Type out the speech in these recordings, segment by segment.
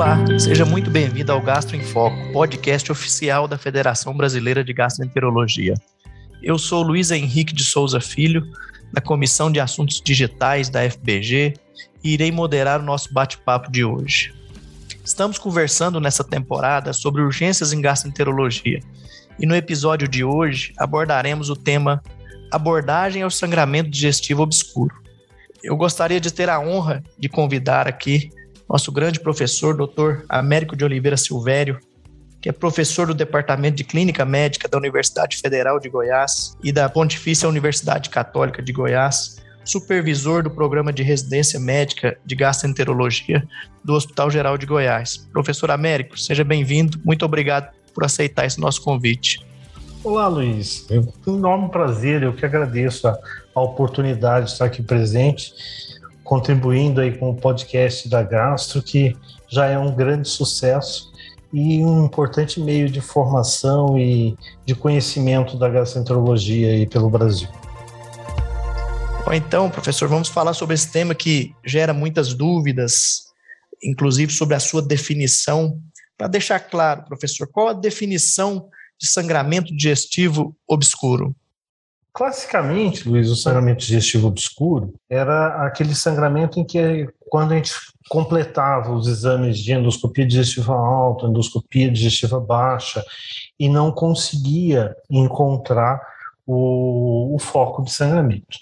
Olá, seja muito bem-vindo ao Gastro em Foco, podcast oficial da Federação Brasileira de Gastroenterologia. Eu sou Luiz Henrique de Souza Filho, da Comissão de Assuntos Digitais da FBG, e irei moderar o nosso bate-papo de hoje. Estamos conversando nessa temporada sobre urgências em gastroenterologia, e no episódio de hoje abordaremos o tema Abordagem ao sangramento digestivo obscuro. Eu gostaria de ter a honra de convidar aqui nosso grande professor, doutor Américo de Oliveira Silvério, que é professor do Departamento de Clínica Médica da Universidade Federal de Goiás e da Pontifícia Universidade Católica de Goiás, supervisor do programa de residência médica de gastroenterologia do Hospital Geral de Goiás. Professor Américo, seja bem-vindo. Muito obrigado por aceitar esse nosso convite. Olá, Luiz. É um enorme prazer. Eu que agradeço a, a oportunidade de estar aqui presente contribuindo aí com o podcast da Gastro, que já é um grande sucesso e um importante meio de formação e de conhecimento da gastroenterologia aí pelo Brasil. Bom, então, professor, vamos falar sobre esse tema que gera muitas dúvidas, inclusive sobre a sua definição. Para deixar claro, professor, qual a definição de sangramento digestivo obscuro? Classicamente, Luiz, o sangramento digestivo obscuro era aquele sangramento em que, quando a gente completava os exames de endoscopia digestiva alta, endoscopia digestiva baixa, e não conseguia encontrar o, o foco de sangramento.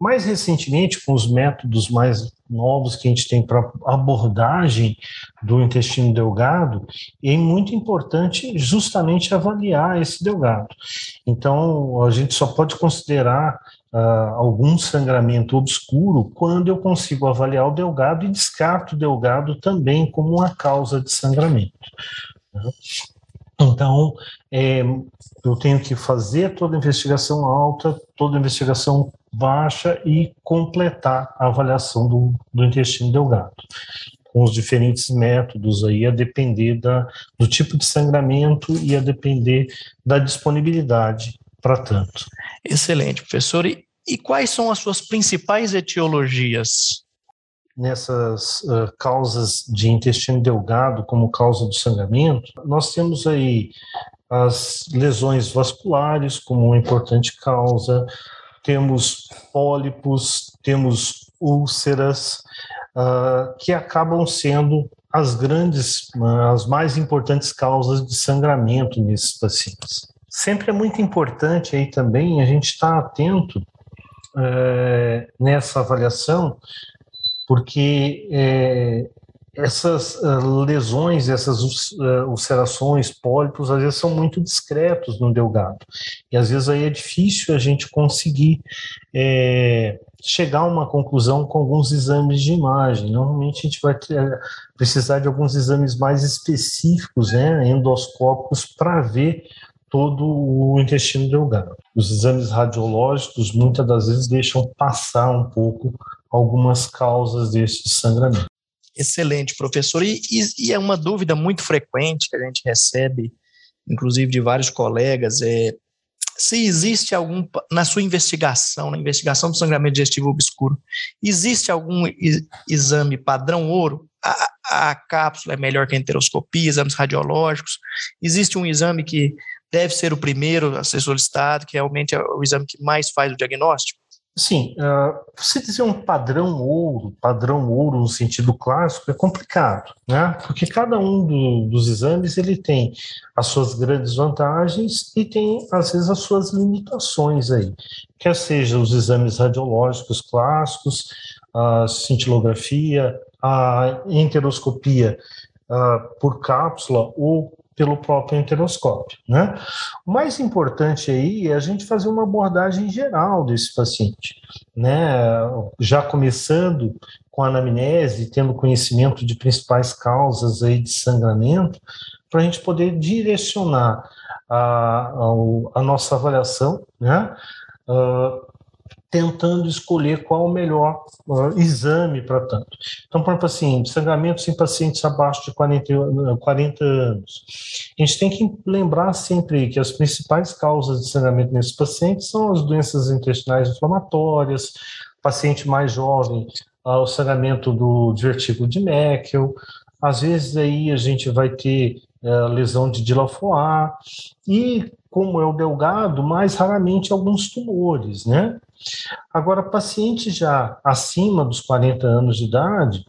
Mais recentemente, com os métodos mais novos que a gente tem para abordagem do intestino delgado, é muito importante justamente avaliar esse delgado. Então, a gente só pode considerar uh, algum sangramento obscuro quando eu consigo avaliar o delgado e descarto o delgado também como uma causa de sangramento. Então, é, eu tenho que fazer toda a investigação alta, toda a investigação baixa e completar a avaliação do, do intestino delgado com os diferentes métodos aí, a depender da, do tipo de sangramento e a depender da disponibilidade para tanto. Excelente, professor. E, e, quais são as suas principais etiologias? Nessas uh, causas de intestino delgado como causa do sangramento, nós temos aí as lesões vasculares como uma importante causa, temos pólipos, temos úlceras, uh, que acabam sendo as grandes, as mais importantes causas de sangramento nesses pacientes. Sempre é muito importante aí também a gente estar atento uh, nessa avaliação, porque eh, essas uh, lesões, essas uh, ulcerações, pólipos, às vezes são muito discretos no delgado. E às vezes aí é difícil a gente conseguir é, chegar a uma conclusão com alguns exames de imagem. Normalmente a gente vai ter, precisar de alguns exames mais específicos, né, endoscópicos, para ver todo o intestino delgado. Os exames radiológicos muitas das vezes deixam passar um pouco algumas causas desse sangramento. Excelente, professor. E, e, e, é uma dúvida muito frequente que a gente recebe, inclusive de vários colegas, é se existe algum, na sua investigação, na investigação do sangramento digestivo obscuro, existe algum exame padrão ouro? A, a cápsula é melhor que a enteroscopia, exames radiológicos? Existe um exame que deve ser o primeiro a ser solicitado, que realmente é o exame que mais faz o diagnóstico? Sim, uh, você dizer um padrão ouro, padrão ouro no sentido clássico, é complicado, né? Porque cada um do, dos exames ele tem as suas grandes vantagens e tem, às vezes, as suas limitações aí. Quer seja os exames radiológicos clássicos, a cintilografia, a enteroscopia uh, por cápsula ou pelo próprio enteroscópio. Né? O mais importante aí é a gente fazer uma abordagem geral desse paciente, né? já começando com a anamnese, tendo conhecimento de principais causas aí de sangramento, para a gente poder direcionar a, a, a nossa avaliação, né? Uh, tentando escolher qual o melhor uh, exame para tanto. Então, por exemplo, assim, sangramentos em pacientes abaixo de 40, 40 anos. A gente tem que lembrar sempre que as principais causas de sangramento nesses pacientes são as doenças intestinais inflamatórias, paciente mais jovem, uh, o sangramento do divertículo de Meckel, às vezes aí a gente vai ter é, lesão de Dilafoar e, como é o delgado, mais raramente alguns tumores, né? Agora, paciente já acima dos 40 anos de idade,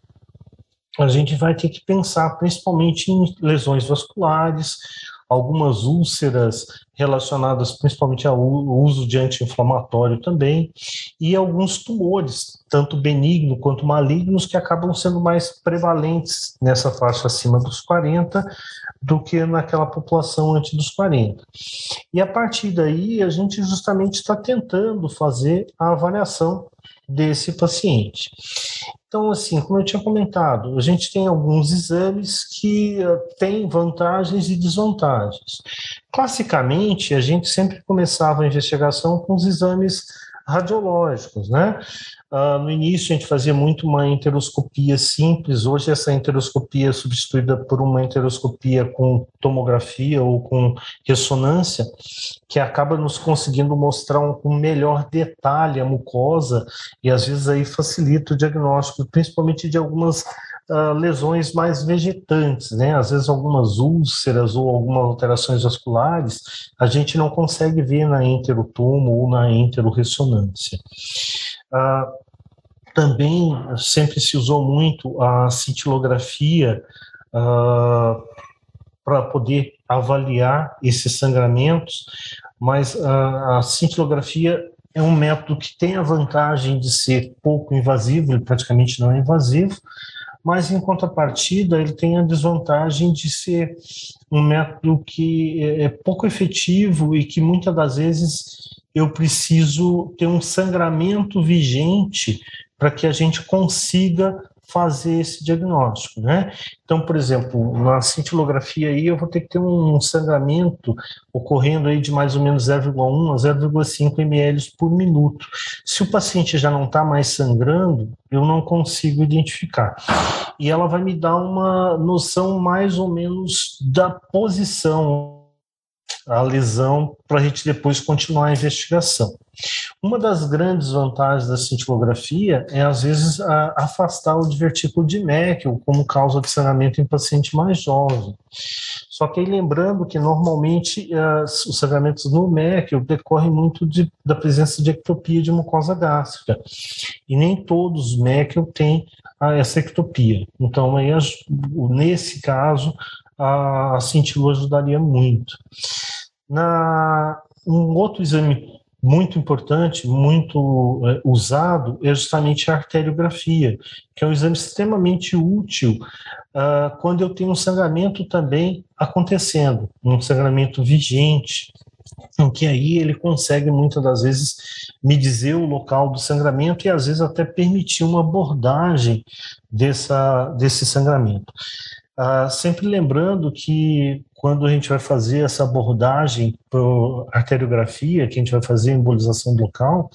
a gente vai ter que pensar principalmente em lesões vasculares, algumas úlceras relacionadas principalmente ao uso de anti-inflamatório também, e alguns tumores, tanto benignos quanto malignos, que acabam sendo mais prevalentes nessa faixa acima dos 40 do que naquela população antes dos 40. E a partir daí, a gente justamente está tentando fazer a avaliação desse paciente. Então, assim, como eu tinha comentado, a gente tem alguns exames que uh, têm vantagens e desvantagens. Classicamente, a gente sempre começava a investigação com os exames radiológicos, né? Uh, no início a gente fazia muito uma enteroscopia simples, hoje essa enteroscopia é substituída por uma enteroscopia com tomografia ou com ressonância, que acaba nos conseguindo mostrar um, um melhor detalhe a mucosa e às vezes aí facilita o diagnóstico, principalmente de algumas Uh, lesões mais vegetantes, né? Às vezes algumas úlceras ou algumas alterações vasculares a gente não consegue ver na enterotomo ou na enteroressonância. Uh, também sempre se usou muito a cintilografia uh, para poder avaliar esses sangramentos, mas a, a cintilografia é um método que tem a vantagem de ser pouco invasivo, ele praticamente não é invasivo, mas em contrapartida ele tem a desvantagem de ser um método que é, é pouco efetivo e que muitas das vezes eu preciso ter um sangramento vigente para que a gente consiga fazer esse diagnóstico, né? Então, por exemplo, na cintilografia aí eu vou ter que ter um sangramento ocorrendo aí de mais ou menos 0,1 a 0,5 ml por minuto. Se o paciente já não está mais sangrando, eu não consigo identificar. E ela vai me dar uma noção mais ou menos da posição a lesão para a gente depois continuar a investigação. Uma das grandes vantagens da cintilografia é, às vezes, a, afastar o divertículo de Meckel como causa de sangramento em paciente mais jovem. Só que aí lembrando que normalmente as, os sangramentos no Meckel decorrem muito de, da presença de ectopia de mucosa gástrica. E nem todos os Meckel têm essa ectopia. Então, aí, nesse caso, a, a cintilo ajudaria muito. Na, um outro exame muito importante, muito é, usado, é justamente a arteriografia, que é um exame extremamente útil uh, quando eu tenho um sangramento também acontecendo, um sangramento vigente, em que aí ele consegue muitas das vezes me dizer o local do sangramento e às vezes até permitir uma abordagem dessa, desse sangramento. Ah, sempre lembrando que quando a gente vai fazer essa abordagem para arteriografia, que a gente vai fazer embolização local,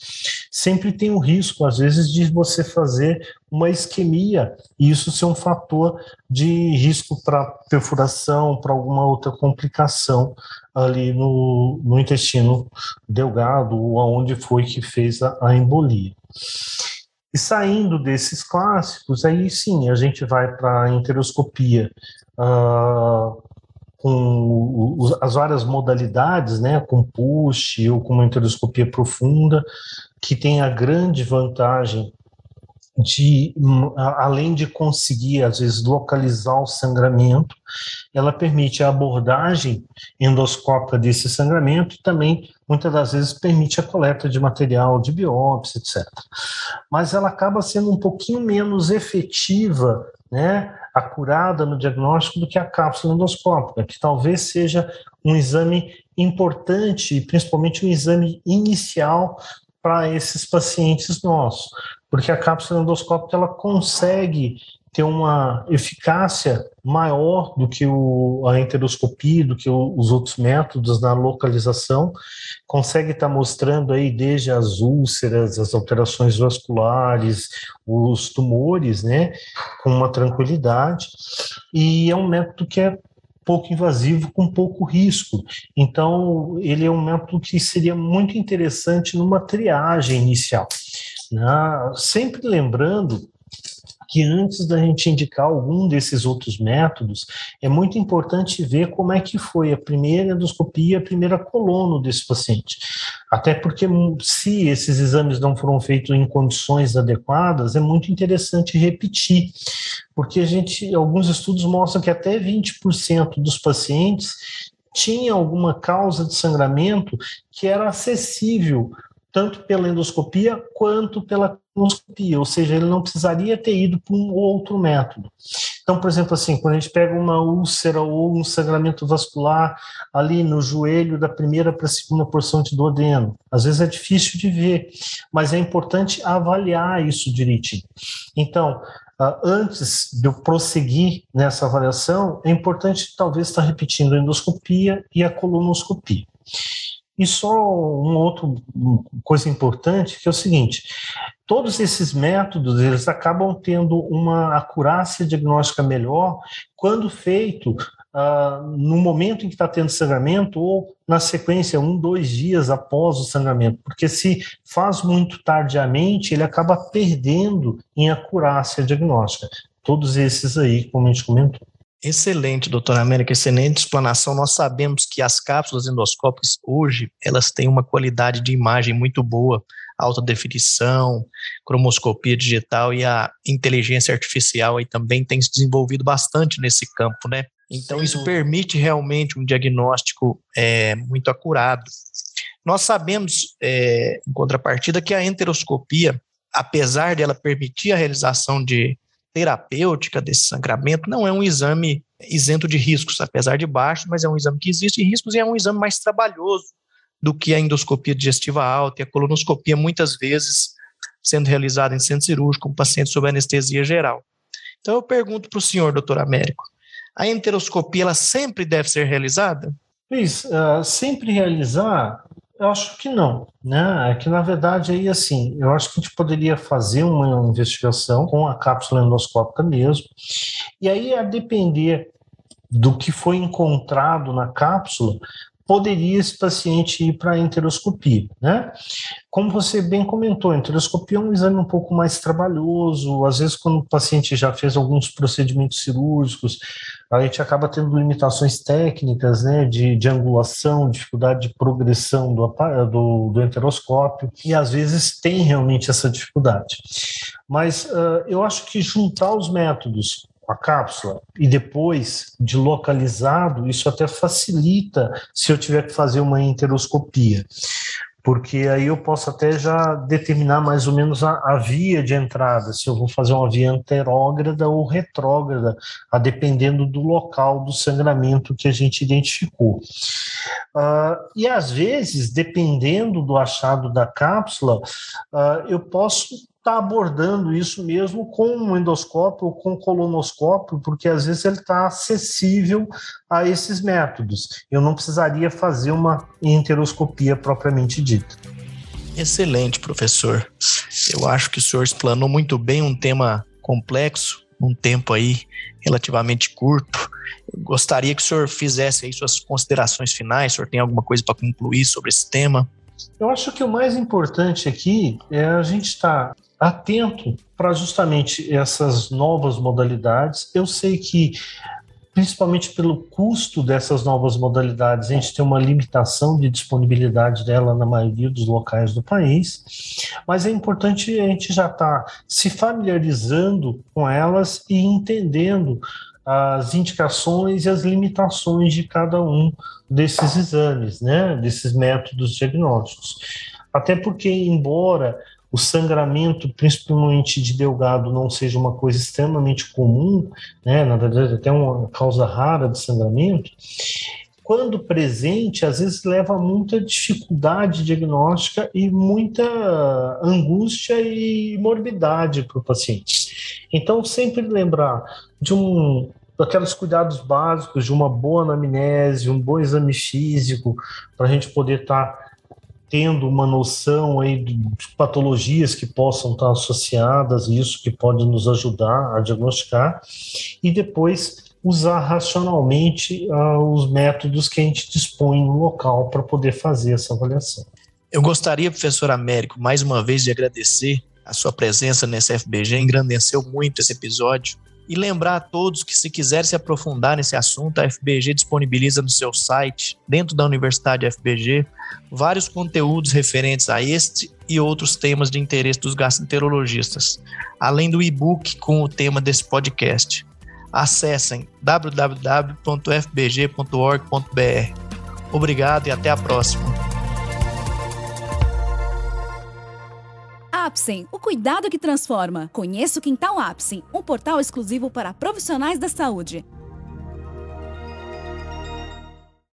sempre tem o risco, às vezes, de você fazer uma isquemia e isso ser um fator de risco para perfuração, para alguma outra complicação ali no, no intestino delgado ou aonde foi que fez a, a embolia. E saindo desses clássicos, aí sim a gente vai para a enteroscopia uh, com as várias modalidades, né, com push ou com uma enteroscopia profunda, que tem a grande vantagem de, além de conseguir, às vezes, localizar o sangramento, ela permite a abordagem endoscópica desse sangramento e também, muitas das vezes, permite a coleta de material de biópsia, etc. Mas ela acaba sendo um pouquinho menos efetiva, né, acurada no diagnóstico do que a cápsula endoscópica, que talvez seja um exame importante, principalmente um exame inicial para esses pacientes nossos porque a cápsula endoscópica ela consegue ter uma eficácia maior do que o, a enteroscopia, do que o, os outros métodos na localização, consegue estar tá mostrando aí desde as úlceras, as alterações vasculares, os tumores, né, com uma tranquilidade, e é um método que é pouco invasivo, com pouco risco. Então, ele é um método que seria muito interessante numa triagem inicial. Né? Sempre lembrando que antes da gente indicar algum desses outros métodos, é muito importante ver como é que foi a primeira endoscopia, a primeira colono desse paciente. Até porque se esses exames não foram feitos em condições adequadas, é muito interessante repetir, porque a gente, alguns estudos mostram que até 20% dos pacientes tinha alguma causa de sangramento que era acessível tanto pela endoscopia quanto pela colonoscopia, ou seja, ele não precisaria ter ido para um outro método. Então, por exemplo, assim, quando a gente pega uma úlcera ou um sangramento vascular ali no joelho da primeira para a segunda porção de duodeno, às vezes é difícil de ver, mas é importante avaliar isso direitinho. Então, ah, antes de eu prosseguir nessa avaliação, é importante talvez estar repetindo a endoscopia e a colonoscopia. E só uma outra coisa importante, que é o seguinte, todos esses métodos, eles acabam tendo uma acurácia diagnóstica melhor quando feito uh, no momento em que está tendo sangramento ou na sequência, um, dois dias após o sangramento, porque se faz muito tardiamente, ele acaba perdendo em acurácia diagnóstica. Todos esses aí, como a gente comentou. Excelente, doutora América, excelente explanação. Nós sabemos que as cápsulas endoscópicas hoje, elas têm uma qualidade de imagem muito boa, alta definição, cromoscopia digital e a inteligência artificial aí também tem se desenvolvido bastante nesse campo, né? Então, isso permite realmente um diagnóstico é, muito acurado. Nós sabemos, é, em contrapartida, que a enteroscopia, apesar de ela permitir a realização de terapêutica desse sangramento, não é um exame isento de riscos, apesar de baixo, mas é um exame que existe riscos e é um exame mais trabalhoso do que a endoscopia digestiva alta e a colonoscopia, muitas vezes sendo realizada em centro cirúrgico com pacientes sob anestesia geral. Então eu pergunto para o senhor, doutor Américo, a enteroscopia ela sempre deve ser realizada? Luiz, uh, sempre realizar eu acho que não, né? É que na verdade aí assim, eu acho que a gente poderia fazer uma investigação com a cápsula endoscópica mesmo, e aí a depender do que foi encontrado na cápsula, poderia esse paciente ir para a enteroscopia, né? Como você bem comentou, a enteroscopia é um exame um pouco mais trabalhoso, às vezes quando o paciente já fez alguns procedimentos cirúrgicos, a gente acaba tendo limitações técnicas, né, de, de angulação, dificuldade de progressão do, do, do enteroscópio, e às vezes tem realmente essa dificuldade. Mas uh, eu acho que juntar os métodos a cápsula e depois de localizado, isso até facilita se eu tiver que fazer uma enteroscopia porque aí eu posso até já determinar mais ou menos a, a, via de entrada, se eu vou fazer uma via anterógrada ou retrógrada, a dependendo do local do sangramento que a gente identificou. Uh, e às vezes, dependendo do achado da cápsula, uh, eu posso está abordando isso mesmo com um endoscópio ou com colonoscópio, porque às vezes ele está acessível a esses métodos. Eu não precisaria fazer uma enteroscopia propriamente dita. Excelente, professor. Eu acho que o senhor explanou muito bem um tema complexo, um tempo aí relativamente curto. Eu gostaria que o senhor fizesse aí suas considerações finais. O senhor tem alguma coisa para concluir sobre esse tema? Eu acho que o mais importante aqui é a gente estar atento para justamente essas novas modalidades. Eu sei que principalmente pelo custo dessas novas modalidades, a gente tem uma limitação de disponibilidade dela na maioria dos locais do país, mas é importante a gente já estar tá se familiarizando com elas e entendendo as indicações e as limitações de cada um desses exames, né, desses métodos diagnósticos. Até porque, embora o sangramento, principalmente de delgado, não seja uma coisa extremamente comum, né? na verdade, até uma causa rara de sangramento, quando presente, às vezes leva a muita dificuldade diagnóstica e muita angústia e morbidade para o paciente. Então, sempre lembrar de um daqueles cuidados básicos de uma boa anamnese, um bom exame físico, para a gente poder estar tá tendo uma noção aí de patologias que possam estar associadas, isso que pode nos ajudar a diagnosticar, e depois usar racionalmente uh, os métodos que a gente dispõe no local para poder fazer essa avaliação. Eu gostaria, professor Américo, mais uma vez de agradecer a sua presença nesse FBG, engrandeceu muito esse episódio. E lembrar a todos que, se quiser se aprofundar nesse assunto, a FBG disponibiliza no seu site, dentro da Universidade FBG, vários conteúdos referentes a este e outros temas de interesse dos gastroenterologistas, além do e-book com o tema desse podcast. Acessem www.fbg.org.br. Obrigado e até a próxima. Apsen, o cuidado que transforma. Conheça o Quintal Apsen, um portal exclusivo para profissionais da saúde.